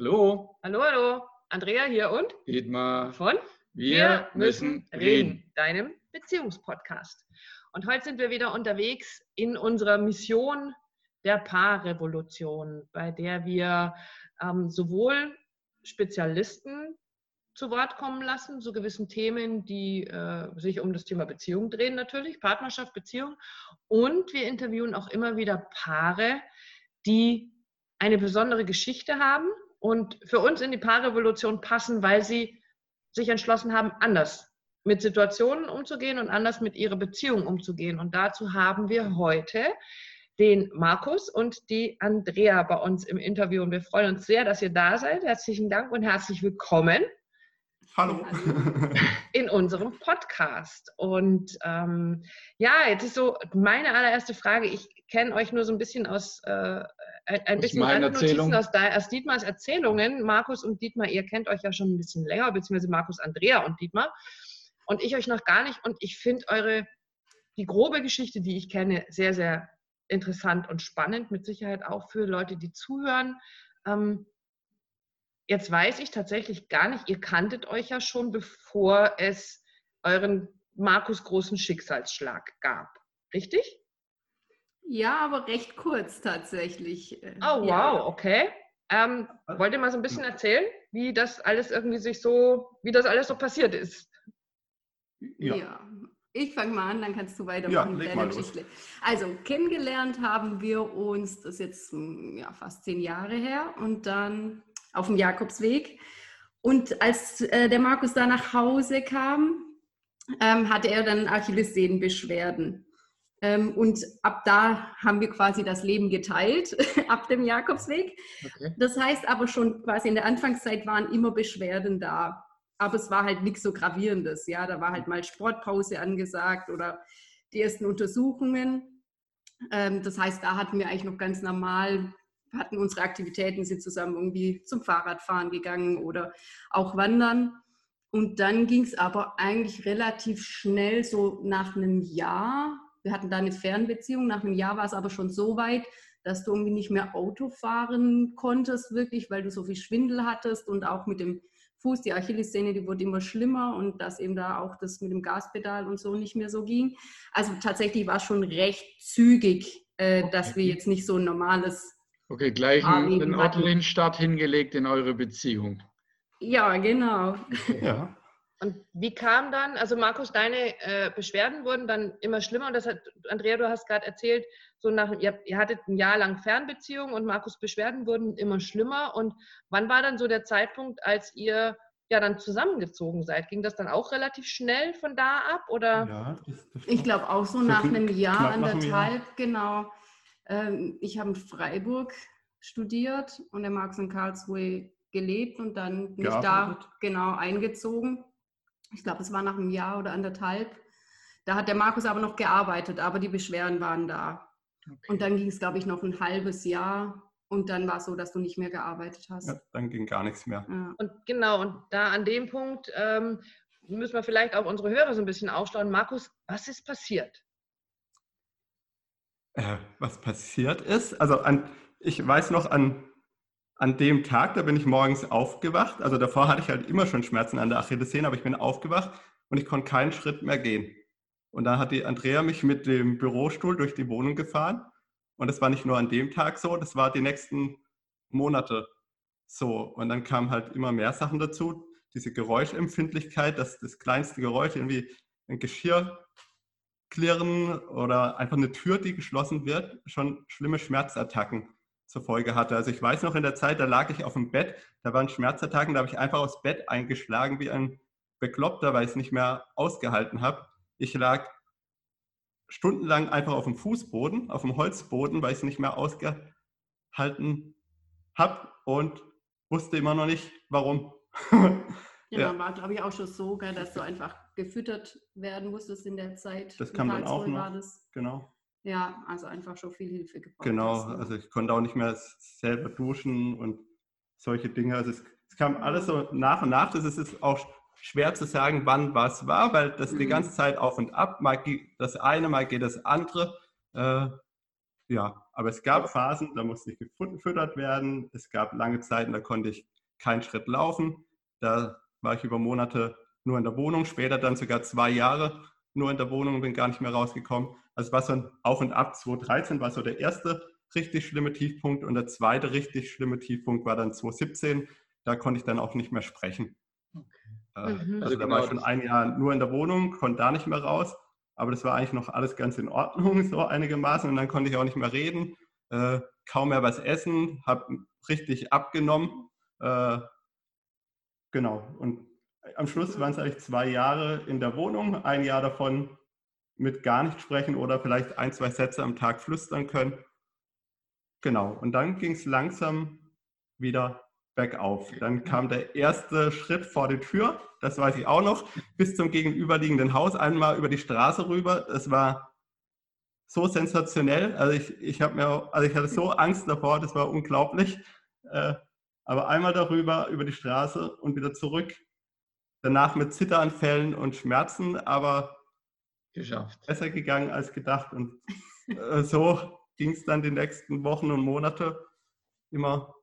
Hallo, Hallo, hallo. Andrea hier und Dietmar. von Wir müssen reden. deinem Beziehungspodcast. Und heute sind wir wieder unterwegs in unserer Mission der Paarrevolution, bei der wir ähm, sowohl Spezialisten zu Wort kommen lassen, zu gewissen Themen, die äh, sich um das Thema Beziehung drehen natürlich, Partnerschaft, Beziehung. Und wir interviewen auch immer wieder Paare, die eine besondere Geschichte haben und für uns in die Paarrevolution passen, weil sie sich entschlossen haben, anders mit Situationen umzugehen und anders mit ihrer Beziehung umzugehen. Und dazu haben wir heute den Markus und die Andrea bei uns im Interview. Und wir freuen uns sehr, dass ihr da seid. Herzlichen Dank und herzlich willkommen Hallo. in unserem Podcast. Und ähm, ja, jetzt ist so meine allererste Frage. Ich kenne euch nur so ein bisschen aus, äh, ein bisschen Erzählungen. aus, aus Dietmars Erzählungen. Markus und Dietmar, ihr kennt euch ja schon ein bisschen länger, beziehungsweise Markus, Andrea und Dietmar. Und ich euch noch gar nicht. Und ich finde eure, die grobe Geschichte, die ich kenne, sehr, sehr interessant und spannend. Mit Sicherheit auch für Leute, die zuhören. Ähm, Jetzt weiß ich tatsächlich gar nicht, ihr kanntet euch ja schon, bevor es euren Markus großen Schicksalsschlag gab. Richtig? Ja, aber recht kurz tatsächlich. Äh, Oh, wow, ja. okay. Ähm, wollt ihr mal so ein bisschen erzählen, wie das alles irgendwie sich so, wie das alles so passiert ist? Ja. Ja. Ich fange mal an, dann kannst du Ja, weitermachen mit leg deiner. Geschichte. Also, kennengelernt haben wir uns, das ist jetzt hm, ja, fast zehn Jahre her, und dann auf dem Jakobsweg. Und als äh, der Markus da nach Hause kam, ähm, hatte er dann Achillessehnenbeschwerden. Ähm, und ab da haben wir quasi das Leben geteilt, ab dem Jakobsweg. Okay. Das heißt aber schon quasi in der Anfangszeit waren immer Beschwerden da. Aber es war halt nichts so Gravierendes. Ja, da war halt mal Sportpause angesagt oder die ersten Untersuchungen. Ähm, das heißt, da hatten wir eigentlich noch ganz normal, hatten unsere Aktivitäten, sind zusammen irgendwie zum Fahrradfahren gegangen oder auch wandern. Und dann ging es aber eigentlich relativ schnell, so nach einem Jahr. Wir hatten da eine Fernbeziehung. Nach einem Jahr war es aber schon so weit, dass du irgendwie nicht mehr Auto fahren konntest, wirklich, weil du so viel Schwindel hattest und auch mit dem Fuß, die Achillessehne, die wurde immer schlimmer und dass eben da auch das mit dem Gaspedal und so nicht mehr so ging. Also tatsächlich war es schon recht zügig, äh, dass wir jetzt nicht so ein normales, Okay, gleich einen, einen Start hingelegt in eure Beziehung. ja genau, Ja. Und wie kam dann, also Markus, deine äh, Beschwerden wurden dann immer schlimmer und das hat, Andrea, du hast gerade erzählt, so nach, ihr, ihr hattet ein Jahr lang Fernbeziehung und Markus Beschwerden wurden immer schlimmer und wann war dann so der Zeitpunkt, als ihr ja dann zusammengezogen seid? Ging das dann auch relativ schnell von da ab oder? ja das, das Ich glaube auch so nach einem Jahr, anderthalb, genau. Ähm, ich habe in Freiburg studiert und der Marx in Karlsruhe gelebt und dann bin ich da genau eingezogen. Ich glaube, es war nach einem Jahr oder anderthalb. Da hat der Markus aber noch gearbeitet, aber die Beschwerden waren da. Und dann ging es, glaube ich, noch ein halbes Jahr und dann war es so, dass du nicht mehr gearbeitet hast. ja, dann ging gar nichts mehr. Ja. Und genau, und da an dem Punkt ähm, müssen wir vielleicht auch unsere Hörer so ein bisschen aufstauen. Markus, was ist passiert? Äh, was passiert ist, also an, ich weiß noch an, an dem Tag, da bin ich morgens aufgewacht. Also davor hatte ich halt immer schon Schmerzen an der Achillessehne, aber ich bin aufgewacht und ich konnte keinen Schritt mehr gehen. Und dann hat die Andrea mich mit dem Bürostuhl durch die Wohnung gefahren. Und das war nicht nur an dem Tag so, das war die nächsten Monate so. Und dann kamen halt immer mehr Sachen dazu. Diese Geräuschempfindlichkeit, dass das kleinste Geräusch irgendwie ein Geschirr klirren oder einfach eine Tür, die geschlossen wird, schon schlimme Schmerzattacken zur Folge hatte. Also ich weiß noch in der Zeit, da lag ich auf dem Bett, da waren Schmerzattacken, da habe ich einfach aufs Bett eingeschlagen wie ein Bekloppter, weil ich es nicht mehr ausgehalten habe. Ich lag stundenlang einfach auf dem Fußboden, auf dem Holzboden, weil ich es nicht mehr ausgehalten habe und wusste immer noch nicht, warum. Ja, Ja. dann war, glaube ich, auch schon so, dass du einfach gefüttert werden musstest in der Zeit. Das kam dann auch noch. genau. Ja, also einfach schon viel Hilfe gebraucht. Genau, hast, ne? also ich konnte auch nicht mehr selber duschen und solche Dinge. Also es, es kam alles so nach und nach. Das ist es auch schwer zu sagen, wann was war, weil das die Mhm. ganze Zeit auf und ab. Mal geht das eine, mal geht das andere. Äh, ja, aber es gab Phasen, da musste ich gefüttert werden. Es gab lange Zeiten, da konnte ich keinen Schritt laufen. Da war ich über Monate nur in der Wohnung, später dann sogar zwei Jahre nur in der Wohnung und bin gar nicht mehr rausgekommen. Also es war so ein Auf und Ab. 2013 war so der erste richtig schlimme Tiefpunkt und der zweite richtig schlimme Tiefpunkt war dann 2017. Da konnte ich dann auch nicht mehr sprechen. Okay. Äh, mhm. Also da war ich schon ein Jahr nur in der Wohnung, konnte da nicht mehr raus. Aber das war eigentlich noch alles ganz in Ordnung, so einigermaßen. Und dann konnte ich auch nicht mehr reden, äh, kaum mehr was essen, habe richtig abgenommen. Äh, genau. Und am Schluss waren es eigentlich zwei Jahre in der Wohnung, ein Jahr davon mit gar nicht sprechen oder vielleicht ein, zwei Sätze am Tag flüstern können. Genau. Und dann ging es langsam wieder bergauf. Dann kam der erste Schritt vor die Tür, das weiß ich auch noch, bis zum gegenüberliegenden Haus, einmal über die Straße rüber. Es war so sensationell. Also ich, ich habe mir, also ich hatte so Angst davor, das war unglaublich. Äh, aber einmal darüber, über die Straße und wieder zurück. Danach mit Zitteranfällen und Schmerzen, aber geschafft. Besser gegangen als gedacht. Und äh, so ging es dann die nächsten Wochen und Monate immer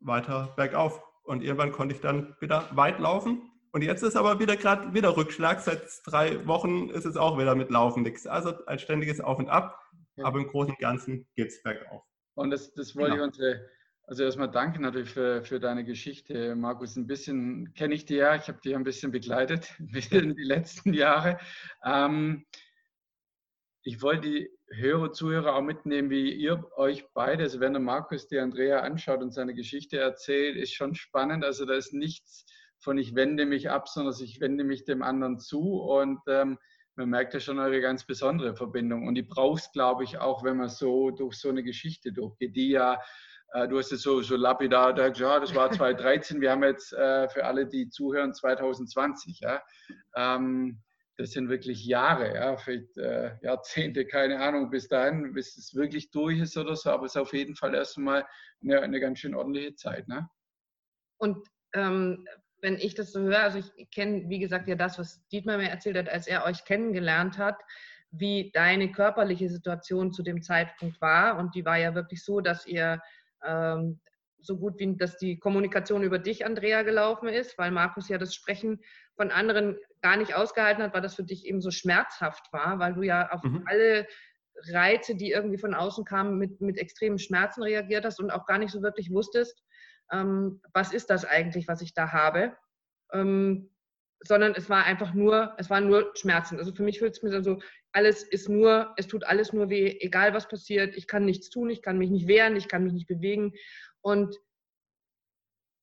weiter bergauf. Und irgendwann konnte ich dann wieder weit laufen. Und jetzt ist aber wieder gerade wieder Rückschlag. Seit drei Wochen ist es auch wieder mit Laufen nichts. Also ein ständiges Auf und Ab. Ja. Aber im Großen und Ganzen geht es bergauf. Und das, das wollte genau. ich unsere, also erstmal danke natürlich für, für deine Geschichte, Markus. Ein bisschen kenne ich dir ja, ich habe dich ein bisschen begleitet in die letzten Jahre. Ähm, ich wollte die Hörer, Zuhörer auch mitnehmen, wie ihr euch beide, also wenn der Markus die Andrea anschaut und seine Geschichte erzählt, ist schon spannend. Also da ist nichts von ich wende mich ab, sondern ich wende mich dem anderen zu und ähm, man merkt ja schon eure ganz besondere Verbindung. Und die brauchst, glaube ich, auch, wenn man so durch so eine Geschichte durchgeht, die ja, du hast jetzt so, so lapidar gesagt, ja, das war 2013, wir haben jetzt äh, für alle, die zuhören, 2020. Ja. Ähm, das sind wirklich Jahre, ja, vielleicht äh, Jahrzehnte, keine Ahnung, bis dahin, bis es wirklich durch ist oder so, aber es ist auf jeden Fall erstmal eine, eine ganz schön ordentliche Zeit. Ne? Und ähm, wenn ich das so höre, also ich kenne, wie gesagt, ja das, was Dietmar mir erzählt hat, als er euch kennengelernt hat, wie deine körperliche Situation zu dem Zeitpunkt war. Und die war ja wirklich so, dass ihr ähm, so gut wie, dass die Kommunikation über dich, Andrea, gelaufen ist, weil Markus ja das Sprechen von anderen gar nicht ausgehalten hat, weil das für dich eben so schmerzhaft war, weil du ja auf mhm. alle Reize, die irgendwie von außen kamen, mit, mit extremen Schmerzen reagiert hast und auch gar nicht so wirklich wusstest, ähm, was ist das eigentlich, was ich da habe. Ähm, sondern es war einfach nur, es waren nur Schmerzen. Also für mich fühlt es mir so, alles ist nur, es tut alles nur weh, egal was passiert, ich kann nichts tun, ich kann mich nicht wehren, ich kann mich nicht bewegen. Und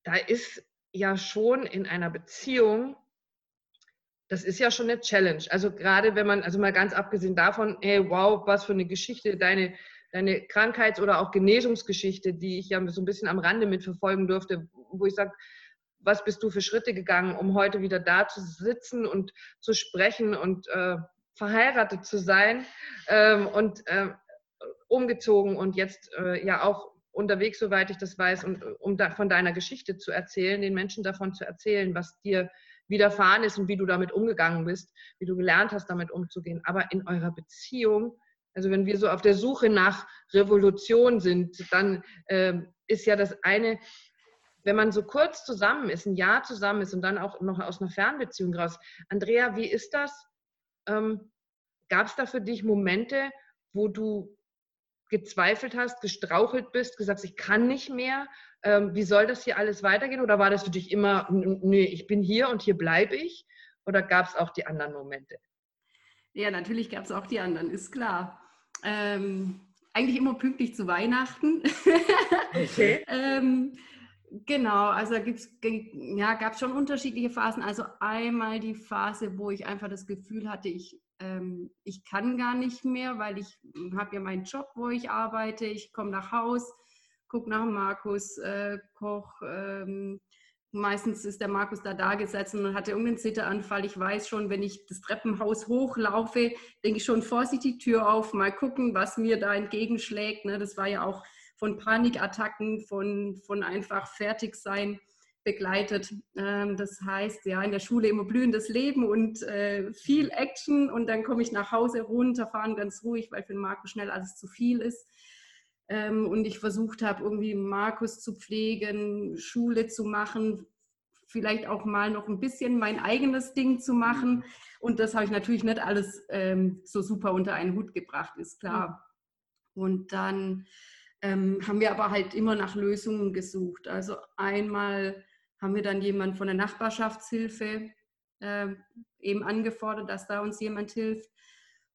da ist ja schon in einer Beziehung das ist ja schon eine Challenge. Also gerade wenn man, also mal ganz abgesehen davon, hey, wow, was für eine Geschichte, deine, deine Krankheits- oder auch Genesungsgeschichte, die ich ja so ein bisschen am Rande mitverfolgen durfte, wo ich sage, was bist du für Schritte gegangen, um heute wieder da zu sitzen und zu sprechen und äh, verheiratet zu sein ähm, und äh, umgezogen und jetzt äh, ja auch unterwegs, soweit ich das weiß, und um da, von deiner Geschichte zu erzählen, den Menschen davon zu erzählen, was dir widerfahren ist und wie du damit umgegangen bist, wie du gelernt hast, damit umzugehen. Aber in eurer Beziehung, also wenn wir so auf der Suche nach Revolution sind, dann äh, ist ja das eine, wenn man so kurz zusammen ist, ein Jahr zusammen ist und dann auch noch aus einer Fernbeziehung raus. Andrea, wie ist das? Ähm, Gab es da für dich Momente, wo du gezweifelt hast, gestrauchelt bist, gesagt, ich kann nicht mehr, ähm, wie soll das hier alles weitergehen? Oder war das für dich immer, nee, ich bin hier und hier bleibe ich? Oder gab es auch die anderen Momente? Ja, natürlich gab es auch die anderen, ist klar. Ähm, eigentlich immer pünktlich zu Weihnachten. Okay. ähm, genau, also ja, gab es schon unterschiedliche Phasen. Also einmal die Phase, wo ich einfach das Gefühl hatte, ich ähm, ich kann gar nicht mehr, weil ich habe ja meinen Job, wo ich arbeite. Ich komme nach Haus, gucke nach Markus, äh, koch. Ähm, meistens ist der Markus da da gesessen und hatte irgendeinen Zitteranfall. Ich weiß schon, wenn ich das Treppenhaus hochlaufe, denke ich schon, vorsichtig die Tür auf, mal gucken, was mir da entgegenschlägt. Ne? Das war ja auch von Panikattacken, von, von einfach fertig sein begleitet. Ähm, das heißt, ja, in der Schule immer blühendes Leben und äh, viel Action und dann komme ich nach Hause runterfahren, ganz ruhig, weil für den Markus schnell alles zu viel ist. Ähm, und ich versucht habe, irgendwie Markus zu pflegen, Schule zu machen, vielleicht auch mal noch ein bisschen mein eigenes Ding zu machen. Und das habe ich natürlich nicht alles ähm, so super unter einen Hut gebracht, ist klar. Und dann ähm, haben wir aber halt immer nach Lösungen gesucht. Also einmal haben wir dann jemand von der Nachbarschaftshilfe äh, eben angefordert, dass da uns jemand hilft.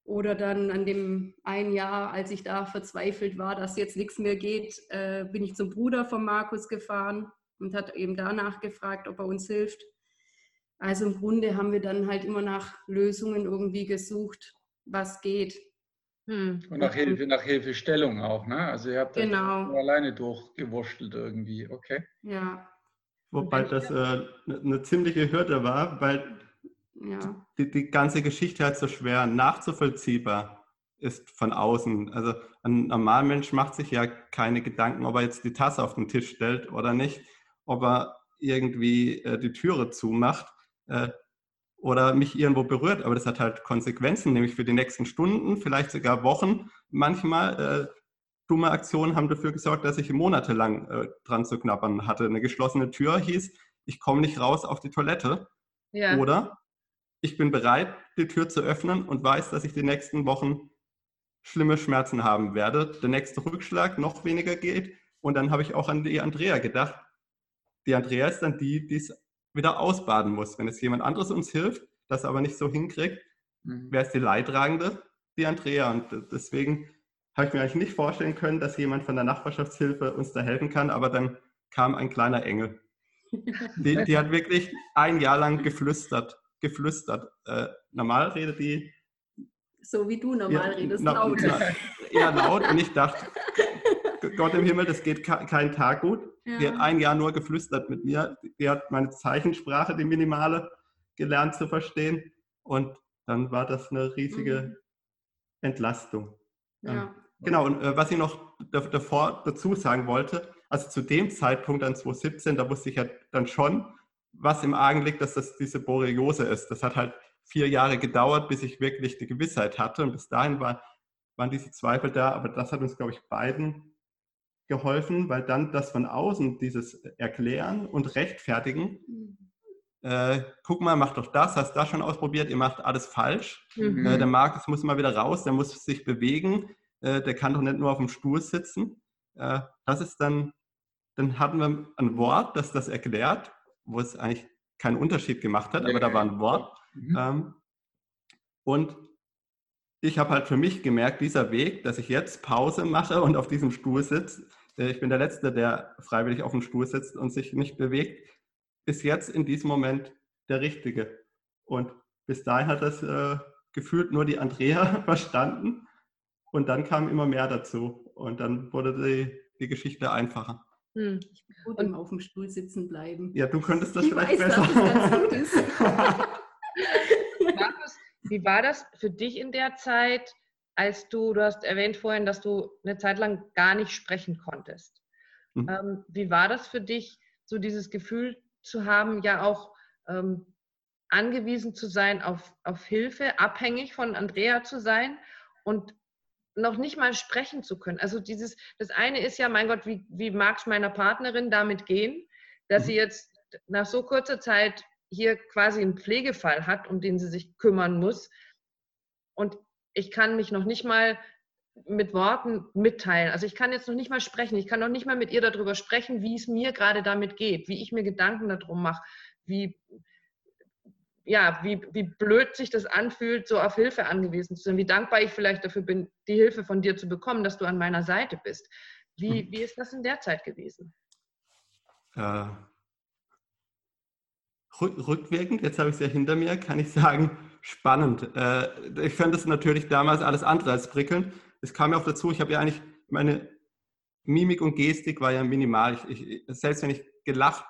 Oder dann an dem einen Jahr, als ich da verzweifelt war, dass jetzt nichts mehr geht, äh, bin ich zum Bruder von Markus gefahren und hat eben danach gefragt, ob er uns hilft. Also im Grunde haben wir dann halt immer nach Lösungen irgendwie gesucht, was geht. Hm. Und nach Hilfe, nach Hilfestellung auch, ne? Also ihr habt das genau. nur alleine durchgewurschtelt irgendwie, okay? Ja. Wobei das äh, eine ziemliche Hürde war, weil ja. die, die ganze Geschichte halt so schwer nachzuvollziehbar ist von außen. Also ein normaler Mensch macht sich ja keine Gedanken, ob er jetzt die Tasse auf den Tisch stellt oder nicht, ob er irgendwie äh, die Türe zumacht äh, oder mich irgendwo berührt. Aber das hat halt Konsequenzen, nämlich für die nächsten Stunden, vielleicht sogar Wochen. Manchmal äh, dumme Aktionen haben dafür gesorgt, dass ich monatelang äh, dran zu knabbern hatte. Eine geschlossene Tür hieß, ich komme nicht raus auf die Toilette. Ja. Oder ich bin bereit, die Tür zu öffnen und weiß, dass ich die nächsten Wochen schlimme Schmerzen haben werde. Der nächste Rückschlag noch weniger geht. Und dann habe ich auch an die Andrea gedacht. Die Andrea ist dann die, die es wieder ausbaden muss. Wenn es jemand anderes uns hilft, das aber nicht so hinkriegt, mhm. wer ist die Leidtragende? Die Andrea. Und deswegen habe ich mir eigentlich nicht vorstellen können, dass jemand von der Nachbarschaftshilfe uns da helfen kann, aber dann kam ein kleiner Engel. Die, die hat wirklich ein Jahr lang geflüstert, geflüstert. Äh, normal redet die. So wie du normal ja, redest, na, laut. Na, eher laut. Und ich dachte, Gott im Himmel, das geht kein Tag gut. Ja. Die hat ein Jahr nur geflüstert mit mir. Die hat meine Zeichensprache, die minimale, gelernt zu verstehen. Und dann war das eine riesige mhm. Entlastung. Ja. Genau, und äh, was ich noch davor dazu sagen wollte, also zu dem Zeitpunkt an 2017, da wusste ich ja dann schon, was im Argen liegt, dass das diese Borreliose ist. Das hat halt vier Jahre gedauert, bis ich wirklich die Gewissheit hatte. Und bis dahin war, waren diese Zweifel da, aber das hat uns, glaube ich, beiden geholfen, weil dann das von außen, dieses Erklären und Rechtfertigen, mhm. äh, guck mal, mach doch das, hast das schon ausprobiert, ihr macht alles falsch. Mhm. Äh, der Markus muss mal wieder raus, der muss sich bewegen, äh, der kann doch nicht nur auf dem Stuhl sitzen. Äh, das ist dann, dann hatten wir ein Wort, das das erklärt, wo es eigentlich keinen Unterschied gemacht hat, aber da war ein Wort. Mhm. Ähm, und ich habe halt für mich gemerkt, dieser Weg, dass ich jetzt Pause mache und auf diesem Stuhl sitze, ich bin der Letzte, der freiwillig auf dem Stuhl sitzt und sich nicht bewegt, ist jetzt in diesem Moment der Richtige. Und bis dahin hat das äh, gefühlt nur die Andrea verstanden. Und dann kam immer mehr dazu. Und dann wurde die, die Geschichte einfacher. Hm. Ich würde und auf dem Stuhl sitzen bleiben. Ja, du könntest das ich vielleicht weiß, besser. Dass das gut ist. Markus, wie war das für dich in der Zeit, als du, du hast erwähnt vorhin, dass du eine Zeit lang gar nicht sprechen konntest. Mhm. Ähm, wie war das für dich, so dieses Gefühl zu haben, ja auch ähm, angewiesen zu sein auf, auf Hilfe, abhängig von Andrea zu sein und noch nicht mal sprechen zu können. Also dieses, das eine ist ja, mein Gott, wie, wie mag es meiner Partnerin damit gehen, dass mhm. sie jetzt nach so kurzer Zeit hier quasi einen Pflegefall hat, um den sie sich kümmern muss. Und ich kann mich noch nicht mal mit Worten mitteilen. Also ich kann jetzt noch nicht mal sprechen. Ich kann noch nicht mal mit ihr darüber sprechen, wie es mir gerade damit geht, wie ich mir Gedanken darum mache, wie, ja, wie, wie blöd sich das anfühlt, so auf Hilfe angewiesen zu sein, wie dankbar ich vielleicht dafür bin, die Hilfe von dir zu bekommen, dass du an meiner Seite bist. Wie, hm. wie ist das in der Zeit gewesen? Äh, rückwirkend, jetzt habe ich es ja hinter mir, kann ich sagen, spannend. Äh, ich fand es natürlich damals alles andere als prickelnd. Es kam ja auch dazu, ich habe ja eigentlich, meine Mimik und Gestik war ja minimal. Ich, ich, selbst wenn ich gelacht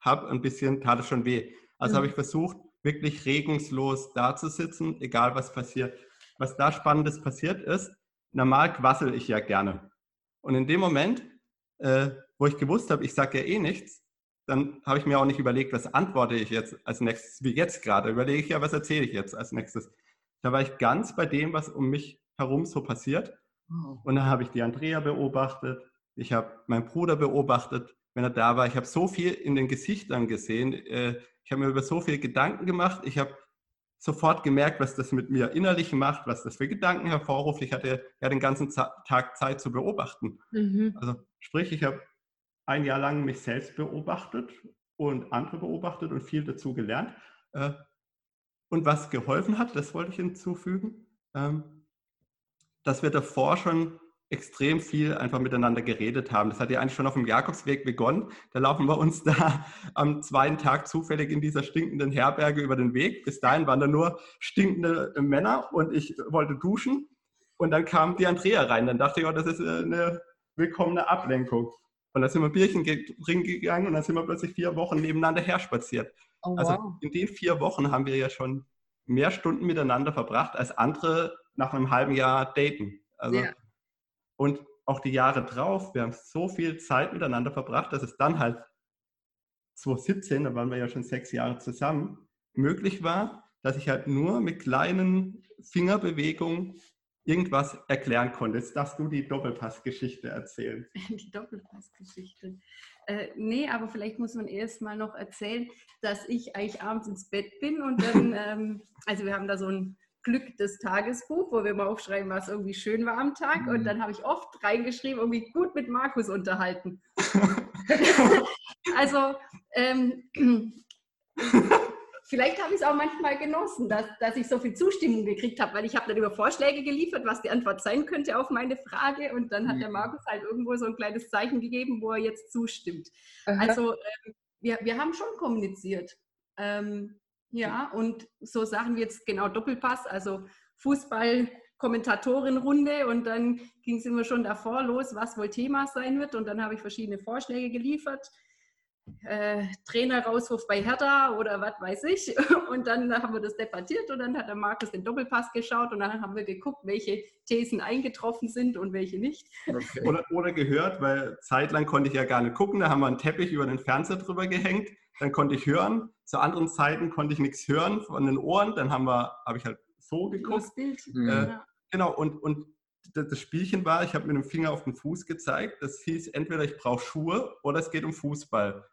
habe, ein bisschen tat es schon weh. Also mhm. habe ich versucht, wirklich regungslos dazusitzen, egal was passiert. Was da Spannendes passiert ist, normal quassel ich ja gerne. Und in dem Moment, äh, wo ich gewusst habe, ich sage ja eh nichts, dann habe ich mir auch nicht überlegt, was antworte ich jetzt als nächstes, wie jetzt gerade. Überlege ich ja, was erzähle ich jetzt als nächstes. Da war ich ganz bei dem, was um mich herum so passiert. Oh. Und dann habe ich die Andrea beobachtet, ich habe meinen Bruder beobachtet, wenn er da war. Ich habe so viel in den Gesichtern gesehen. Äh, ich habe mir über so viele Gedanken gemacht. Ich habe sofort gemerkt, was das mit mir innerlich macht, was das für Gedanken hervorruft. Ich hatte ja den ganzen Tag Zeit zu beobachten. Mhm. Also sprich, ich habe ein Jahr lang mich selbst beobachtet und andere beobachtet und viel dazu gelernt. Äh, und was geholfen hat, das wollte ich hinzufügen, ähm, dass wir davor schon extrem viel einfach miteinander geredet haben. Das hat ja eigentlich schon auf dem Jakobsweg begonnen. Da laufen wir uns da am zweiten Tag zufällig in dieser stinkenden Herberge über den Weg. Bis dahin waren da nur stinkende Männer und ich wollte duschen. Und dann kam die Andrea rein. Dann dachte ich, oh, das ist äh, eine willkommene Ablenkung. Und dann sind wir Bierchen trinken gegangen und dann sind wir plötzlich vier Wochen nebeneinander her spaziert. Oh, also wow. in den vier Wochen haben wir ja schon mehr Stunden miteinander verbracht als andere nach einem halben Jahr daten. Also, ja. Und auch die Jahre drauf, wir haben so viel Zeit miteinander verbracht, dass es dann halt 2017, da waren wir ja schon sechs Jahre zusammen, möglich war, dass ich halt nur mit kleinen Fingerbewegungen irgendwas erklären konntest. Darfst du die Doppelpassgeschichte erzählen? Die Doppelpassgeschichte. Äh, nee, aber vielleicht muss man erst mal noch erzählen, dass ich eigentlich abends ins Bett bin und dann, ähm, also wir haben da so ein Glück des Tagesbuch, wo wir mal aufschreiben, was irgendwie schön war am Tag. Und mhm. dann habe ich oft reingeschrieben, irgendwie gut mit Markus unterhalten. also ähm, vielleicht habe ich es auch manchmal genossen, dass, dass ich so viel Zustimmung gekriegt habe, weil ich habe dann über Vorschläge geliefert, was die Antwort sein könnte auf meine Frage und dann hat mhm. der Markus halt irgendwo so ein kleines Zeichen gegeben, wo er jetzt zustimmt. Aha. Also ähm, wir, wir haben schon kommuniziert. Ähm, ja, und so Sachen wie jetzt genau Doppelpass, also Fußball, Kommentatorenrunde und dann ging es immer schon davor los, was wohl Thema sein wird und dann habe ich verschiedene Vorschläge geliefert äh, Trainer-Rauswurf bei Hertha oder was weiß ich. Und dann haben wir das debattiert und dann hat der Markus den Doppelpass geschaut und dann haben wir geguckt, welche Thesen eingetroffen sind und welche nicht. Okay. Oder, oder gehört, weil zeitlang konnte ich ja gar nicht gucken. Da haben wir einen Teppich über den Fernseher drüber gehängt. Dann konnte ich hören. Zu anderen Zeiten konnte ich nichts hören von den Ohren. Dann haben wir, habe ich halt so geguckt. Das Bild. Mhm. Äh, genau, und, und das Spielchen war, ich habe mit dem Finger auf den Fuß gezeigt. Das hieß entweder ich brauche Schuhe oder es geht um Fußball.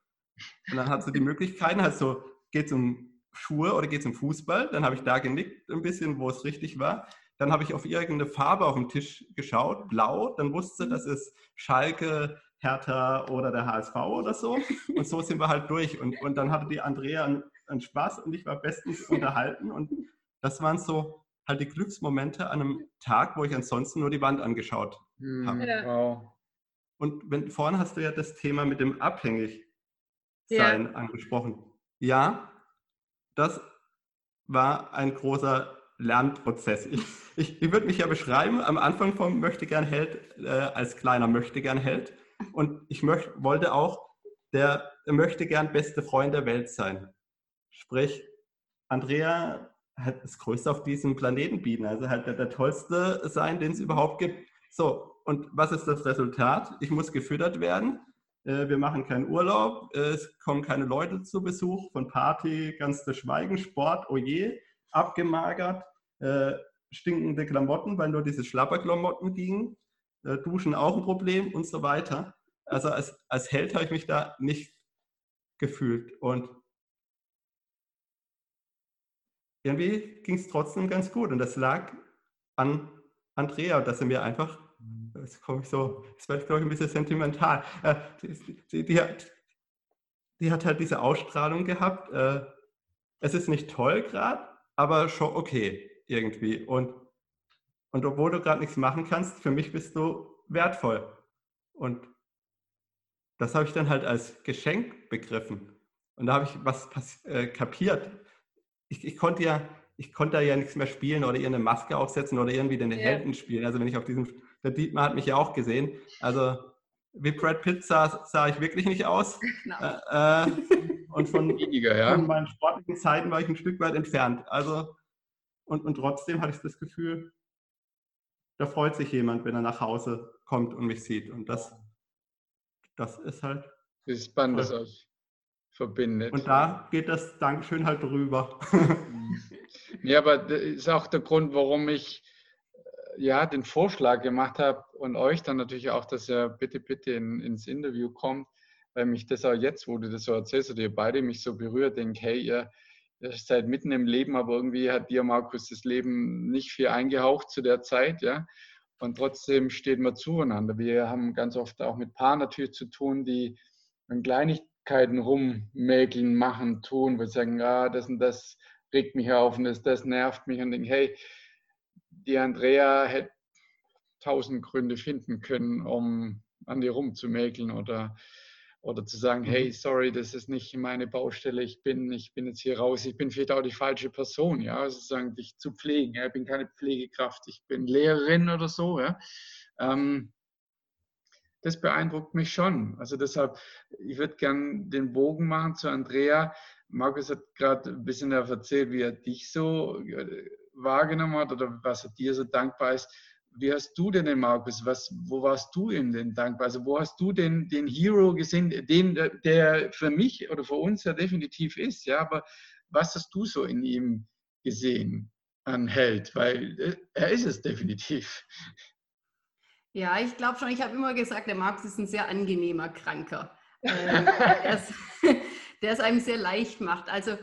Und dann hat sie die Möglichkeiten, halt so, geht es um Schuhe oder geht es um Fußball? Dann habe ich da genickt ein bisschen, wo es richtig war. Dann habe ich auf irgendeine Farbe auf dem Tisch geschaut, blau. Dann wusste sie, das ist Schalke, Hertha oder der HSV oder so. Und so sind wir halt durch. Und, und dann hatte die Andrea einen, einen Spaß und ich war bestens unterhalten. Und das waren so halt die Glücksmomente an einem Tag, wo ich ansonsten nur die Wand angeschaut hm, habe. Ja. Wow. Und wenn, vorhin hast du ja das Thema mit dem abhängig sein ja. angesprochen. Ja, das war ein großer Lernprozess. Ich, ich, ich würde mich ja beschreiben, am Anfang vom Möchtegern-Held äh, als kleiner Möchtegern-Held. Und ich möcht, wollte auch der Möchtegern beste Freund der Welt sein. Sprich, Andrea hat das Größte auf diesem Planeten bieten, also halt der, der Tollste sein, den es überhaupt gibt. So, und was ist das Resultat? Ich muss gefüttert werden wir machen keinen Urlaub, äh, es kommen keine Leute zu Besuch, von Party ganz zu schweigen, Sport, oje, oh abgemagert, äh, stinkende Klamotten, weil nur diese Schlapperklamotten gingen, Duschen auch ein Problem und so weiter. Also als, als Held habe ich mich da nicht gefühlt. Und irgendwie ging es trotzdem ganz gut. Und das lag an Andrea, dass er mir einfach Jetzt komme ich so, das wird, glaube ich, ein bisschen sentimental. Äh, die, die, die, hat, die, hat, halt diese Ausstrahlung gehabt. Äh, es ist nicht toll gerade, aber schon okay irgendwie. Und, und obwohl du gerade nichts machen kannst, für mich bist du wertvoll. Und das habe ich dann halt als Geschenk begriffen. Und da habe ich was äh, kapiert. Ich, ich, konnte ja, ich konnte ja nichts mehr spielen oder ihr eine Maske aufsetzen oder irgendwie den ja. Helden spielen. Also wenn ich auf diesem der Dietmar hat mich ja auch gesehen. Also wie Brad Pitt sah, sah ich wirklich nicht aus. Genau. Äh, und von, Weniger, ja. von meinen sportlichen Zeiten war ich ein Stück weit entfernt. Also, und, und trotzdem hatte ich das Gefühl, da freut sich jemand, wenn er nach Hause kommt und mich sieht. Und das, das ist halt. Das ist spannend, das aus, verbindet. Und da geht das Dankeschön halt drüber. ja, aber das ist auch der Grund, warum ich äh, ja den Vorschlag gemacht habe und euch dann natürlich auch, dass ihr bitte, bitte in, ins Interview kommt, weil mich das auch jetzt, wo du das so erzählst, oder ihr beide mich so berührt, denkt, hey, ihr, ihr seid mitten im Leben, aber irgendwie hat dir, Markus, das Leben nicht viel eingehaucht zu der Zeit, ja. Und trotzdem steht man zueinander. Wir haben ganz oft auch mit Paaren natürlich zu tun, die an Kleinigkeiten rummäkeln, machen, tun, wo sie sagen, ah, das und das regt mich auf und das, das nervt mich und denken, hey, die Andrea hätte tausend Gründe finden können, um an dir rumzumäkeln oder oder zu sagen, hey, mhm. sorry, das ist nicht meine Baustelle, ich bin, ich bin jetzt hier raus, ich bin vielleicht auch die falsche Person, ja, also sozusagen dich zu pflegen. Ja? Ich bin keine Pflegekraft, ich bin Lehrerin oder so, ja. Ähm, das beeindruckt mich schon. Also deshalb, ich würde gerne den Bogen machen zu Andrea. Markus hat gerade ein bisschen erzählt, wie er dich so äh, wahrgenommen hat oder was er dir so dankbar ist wie hast du denn den Markus? Was, wo warst du ihm denn dankbar? Also wo hast du denn den Hero gesehen, den der für mich oder für uns ja definitiv ist, ja, aber was hast du so in ihm gesehen an Held? Weil äh, er ist es definitiv. Ja, ich glaube schon, ich habe immer gesagt, der Markus ist ein sehr angenehmer Kranker. ähm, der es einem sehr leicht macht. Also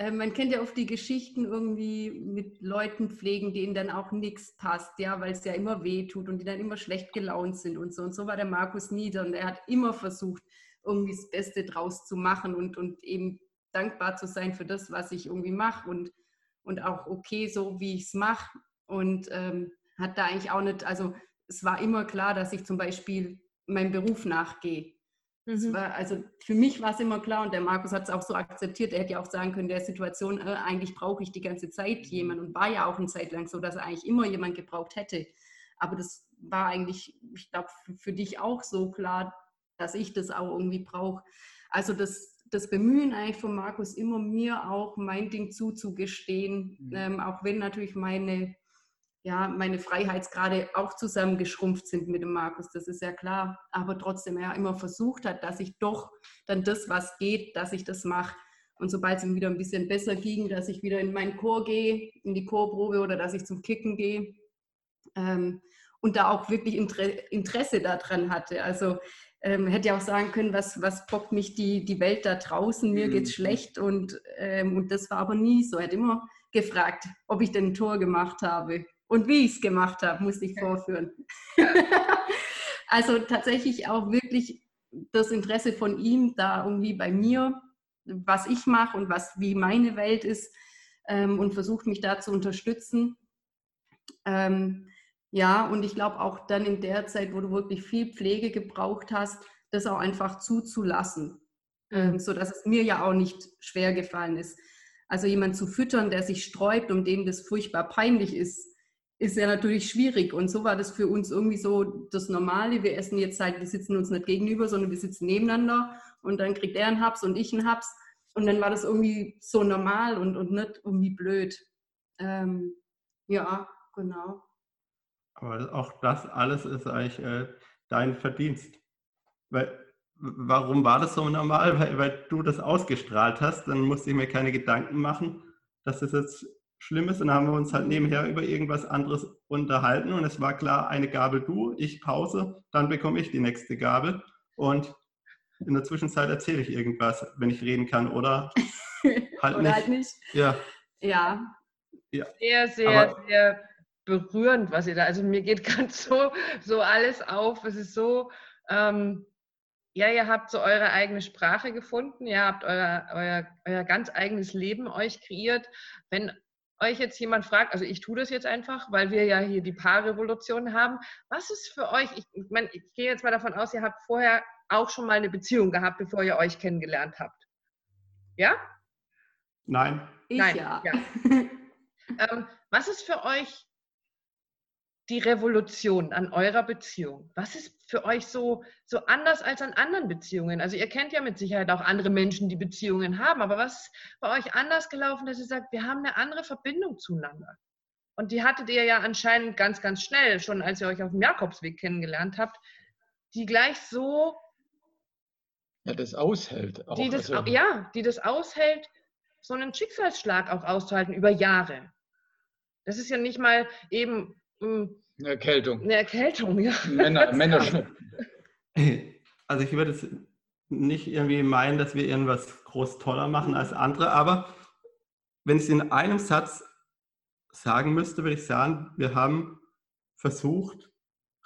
äh, man kennt ja oft die Geschichten irgendwie mit Leuten pflegen, denen dann auch nichts passt, ja, weil es ja immer weh tut und die dann immer schlecht gelaunt sind und so. Und so war der Markus Nieder und er hat immer versucht, irgendwie das Beste draus zu machen und, und eben dankbar zu sein für das, was ich irgendwie mache und, und auch okay, so wie ich es mache. Und ähm, hat da eigentlich auch nicht, also es war immer klar, dass ich zum Beispiel meinem Beruf nachgehe. Mhm. War, also für mich war es immer klar und der Markus hat es auch so akzeptiert. Er hätte ja auch sagen können, der Situation, äh, eigentlich brauche ich die ganze Zeit mhm. jemanden und war ja auch eine Zeit lang so, dass er eigentlich immer jemand gebraucht hätte. Aber das war eigentlich, ich glaube, für, für dich auch so klar, dass ich das auch irgendwie brauche. Also das, das Bemühen eigentlich von Markus immer mir auch mein Ding zuzugestehen, mhm. ähm, auch wenn natürlich meine ja, meine Freiheitsgrade auch zusammengeschrumpft sind mit dem Markus, das ist ja klar. Aber trotzdem er immer versucht hat, dass ich doch dann das, was geht, dass ich das mache. Und sobald es ihm wieder ein bisschen besser ging, dass ich wieder in meinen Chor gehe, in die Chorprobe oder dass ich zum Kicken gehe. Ähm, und da auch wirklich Interesse daran hatte. Also ähm, hätte ja auch sagen können, was, was bockt mich die, die Welt da draußen, mir mhm. geht's schlecht und, ähm, und das war aber nie so. Er hat immer gefragt, ob ich denn ein Tor gemacht habe. Und wie ich es gemacht habe, musste ich vorführen. also tatsächlich auch wirklich das Interesse von ihm da irgendwie bei mir, was ich mache und was wie meine Welt ist ähm, und versucht mich da zu unterstützen. Ähm, ja, und ich glaube auch dann in der Zeit, wo du wirklich viel Pflege gebraucht hast, das auch einfach zuzulassen, ähm, mhm. sodass es mir ja auch nicht schwer gefallen ist. Also jemand zu füttern, der sich sträubt, um dem das furchtbar peinlich ist, ist ja natürlich schwierig. Und so war das für uns irgendwie so das Normale. Wir essen jetzt halt, wir sitzen uns nicht gegenüber, sondern wir sitzen nebeneinander und dann kriegt er einen Haps und ich einen Haps. Und dann war das irgendwie so normal und, und nicht irgendwie blöd. Ähm, ja, genau. Aber auch das alles ist eigentlich äh, dein Verdienst. Weil, warum war das so normal? Weil, weil du das ausgestrahlt hast, dann musste ich mir keine Gedanken machen, dass das jetzt Schlimmes. Und dann haben wir uns halt nebenher über irgendwas anderes unterhalten. Und es war klar, eine Gabel du, ich Pause, dann bekomme ich die nächste Gabel. Und in der Zwischenzeit erzähle ich irgendwas, wenn ich reden kann. Oder halt oder nicht. Halt nicht. Ja. ja. ja. Sehr, sehr, Aber, sehr berührend, was ihr da. Also mir geht ganz so, so alles auf. Es ist so. Ähm, ja, ihr habt so eure eigene Sprache gefunden, ihr habt euer, euer, euer ganz eigenes Leben euch kreiert. Wenn euch jetzt jemand fragt, also ich tue das jetzt einfach, weil wir ja hier die Paarrevolution haben. Was ist für euch, ich, ich, mein, ich gehe jetzt mal davon aus, ihr habt vorher auch schon mal eine Beziehung gehabt, bevor ihr euch kennengelernt habt. Ja? Nein. Ich Nein, ja. ja. ähm, was ist für euch die Revolution an eurer Beziehung? Was ist für euch so, so anders als an anderen Beziehungen? Also ihr kennt ja mit Sicherheit auch andere Menschen, die Beziehungen haben, aber was ist bei euch anders gelaufen, dass ihr sagt, wir haben eine andere Verbindung zueinander? Und die hattet ihr ja anscheinend ganz, ganz schnell, schon als ihr euch auf dem Jakobsweg kennengelernt habt, die gleich so Ja, das aushält. Auch, die das, also. Ja, die das aushält, so einen Schicksalsschlag auch auszuhalten über Jahre. Das ist ja nicht mal eben eine Erkältung. Eine Erkältung, ja. Männer, Männerschnupfen. Also ich würde es nicht irgendwie meinen, dass wir irgendwas groß toller machen als andere, aber wenn ich es in einem Satz sagen müsste, würde ich sagen, wir haben versucht,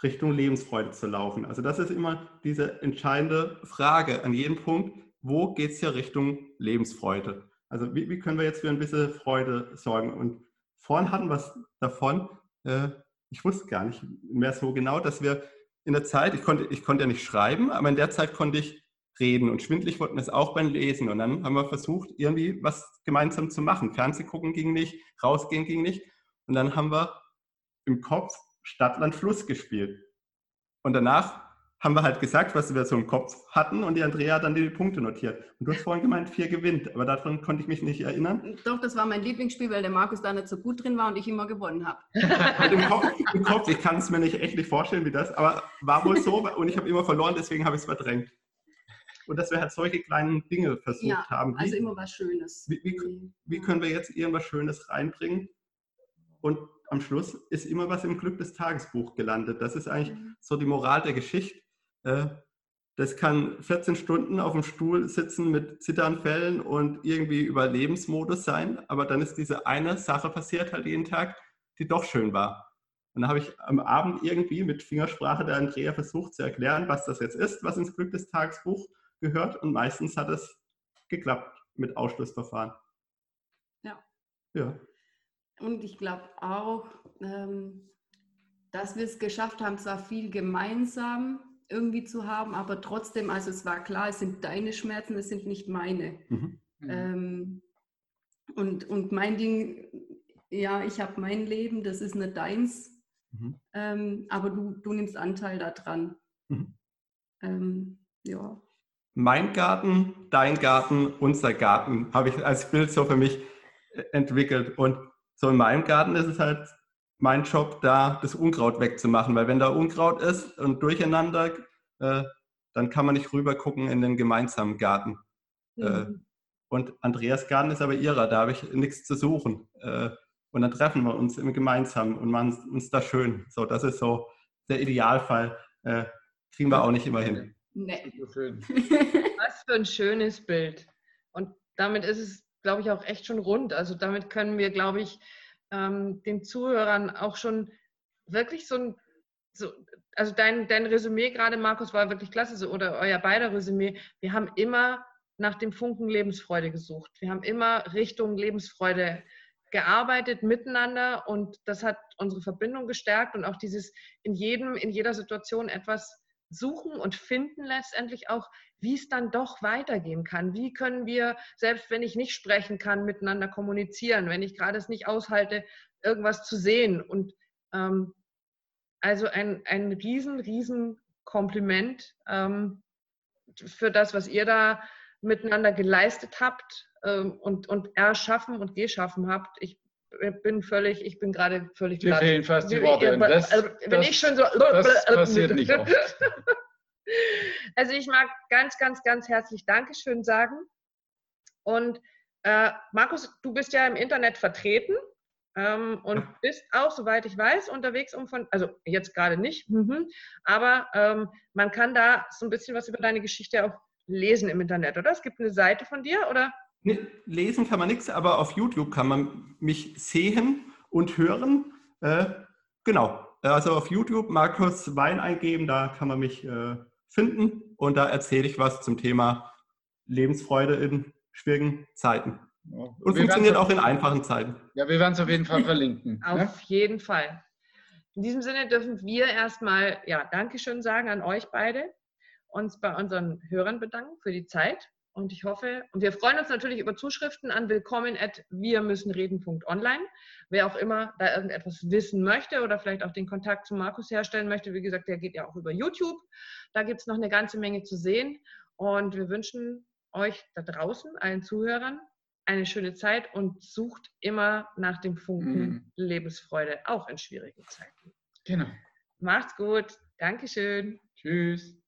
Richtung Lebensfreude zu laufen. Also das ist immer diese entscheidende Frage an jedem Punkt, wo geht es ja Richtung Lebensfreude? Also wie, wie, können wir jetzt für ein bisschen Freude sorgen? Und vorhin hatten wir es davon, äh, ich wusste gar nicht mehr so genau, dass wir in der Zeit, ich konnte, ich konnte ja nicht schreiben, aber in der Zeit konnte ich reden und schwindlig wurden es auch beim Lesen. Und dann haben wir versucht, irgendwie was gemeinsam zu machen. Fernseh gucken ging nicht, rausgehen ging nicht. Und dann haben wir im Kopf Stadt, Land, Fluss gespielt. Und danach haben wir halt gesagt, was wir so im Kopf hatten und die Andrea hat dann die Punkte notiert. Und du hast vorhin gemeint, vier gewinnt, aber daran konnte ich mich nicht erinnern. Doch, das war mein Lieblingsspiel, weil der Markus da nicht so gut drin war und ich immer gewonnen habe. Im Kopf, Im Kopf, ich kann es mir nicht echt nicht vorstellen, wie das, aber war wohl so und ich habe immer verloren, deswegen habe ich es verdrängt. Und dass wir halt solche kleinen Dinge versucht ja, haben. Wie, also immer was Schönes. Wie, wie, wie können wir jetzt irgendwas Schönes reinbringen? Und am Schluss ist immer was im Glück des Tagesbuch gelandet. Das ist eigentlich mhm. so die Moral der Geschichte. Äh, das kann 14 Stunden auf dem Stuhl sitzen mit Zitternfällen und irgendwie Überlebensmodus sein, aber dann ist diese eine Sache passiert halt jeden Tag, die doch schön war. Und dann habe ich am Abend irgendwie mit Fingersprache der Andrea versucht zu erklären, was das jetzt ist, was ins Glück des Tagesbuch gehört und meistens hat es geklappt mit Ausschlussverfahren. Ja. Ja. Und ich glaube auch, ähm, dass wir es geschafft haben, zwar viel gemeinsam irgendwie zu haben, aber trotzdem, also es war klar, es sind deine Schmerzen, es sind nicht meine. Mhm. mhm. Ähm, und, und mein Ding, ja, ich habe mein Leben, das ist nicht deins, mhm. ähm, aber du, du nimmst Anteil daran. Mhm. Ähm, ja. Mein Garten, dein Garten, unser Garten habe ich als Bild so für mich äh, entwickelt. Und so in meinem Garten ist es halt mein Job, da das Unkraut wegzumachen, weil wenn da Unkraut ist und Durcheinander, äh, dann kann man nicht rüber gucken in den gemeinsamen Garten. Äh, mhm. Äh, und Andreas Garten ist aber ihrer, da habe ich nichts zu suchen. Äh, und dann treffen wir uns im Gemeinsamen und machen uns da schön. So, das ist so der Idealfall. Äh, kriegen wir auch nicht immer hin. Nee. Was für ein schönes Bild. Und damit ist es, glaube ich, auch echt schon rund. Also damit können wir, glaube ich, ähm, den Zuhörern auch schon wirklich so ein, so, also dein, dein Resümee gerade, Markus, war wirklich klasse, so, oder euer beider Resümee. Wir haben immer nach dem Funken Lebensfreude gesucht. Wir haben immer Richtung Lebensfreude gearbeitet miteinander und das hat unsere Verbindung gestärkt und auch dieses in jedem, in jeder Situation etwas suchen und finden letztendlich auch, wie es dann doch weitergehen kann. Wie können wir, selbst wenn ich nicht sprechen kann, miteinander kommunizieren, wenn ich gerade es nicht aushalte, irgendwas zu sehen. Und ähm, also ein, ein riesen, riesen Kompliment ähm, für das, was ihr da miteinander geleistet habt ähm, und, und erschaffen und geschaffen habt. Ich bin völlig, ich bin gerade völlig Dir fehlen fast die Worte. Das, also, wenn das, ich schon so. Das passiert nicht oft. Also ich mag ganz, ganz, ganz herzlich Dankeschön sagen. Und äh, Markus, du bist ja im Internet vertreten ähm, und bist auch, soweit ich weiß, unterwegs, um von, also jetzt gerade nicht, mhm, aber ähm, man kann da so ein bisschen was über deine Geschichte auch lesen im Internet, oder? Es gibt eine Seite von dir, oder? Lesen kann man nichts, aber auf YouTube kann man mich sehen und hören. Äh, genau, also auf YouTube Markus Wein eingeben, da kann man mich äh, finden und da erzähle ich was zum Thema Lebensfreude in schwierigen Zeiten. Ja. Und wir funktioniert auch in einfachen Zeiten. Ja, wir werden es auf jeden Fall verlinken. auf ne? jeden Fall. In diesem Sinne dürfen wir erstmal ja, Dankeschön sagen an euch beide, uns bei unseren Hörern bedanken für die Zeit und ich hoffe, und wir freuen uns natürlich über Zuschriften an willkommen at wir müssen reden.online. Wer auch immer da irgendetwas wissen möchte oder vielleicht auch den Kontakt zu Markus herstellen möchte, wie gesagt, der geht ja auch über YouTube. Da gibt es noch eine ganze Menge zu sehen. Und wir wünschen euch da draußen, allen Zuhörern, eine schöne Zeit und sucht immer nach dem Funken mhm. Lebensfreude, auch in schwierigen Zeiten. Genau. Macht's gut. Dankeschön. Tschüss.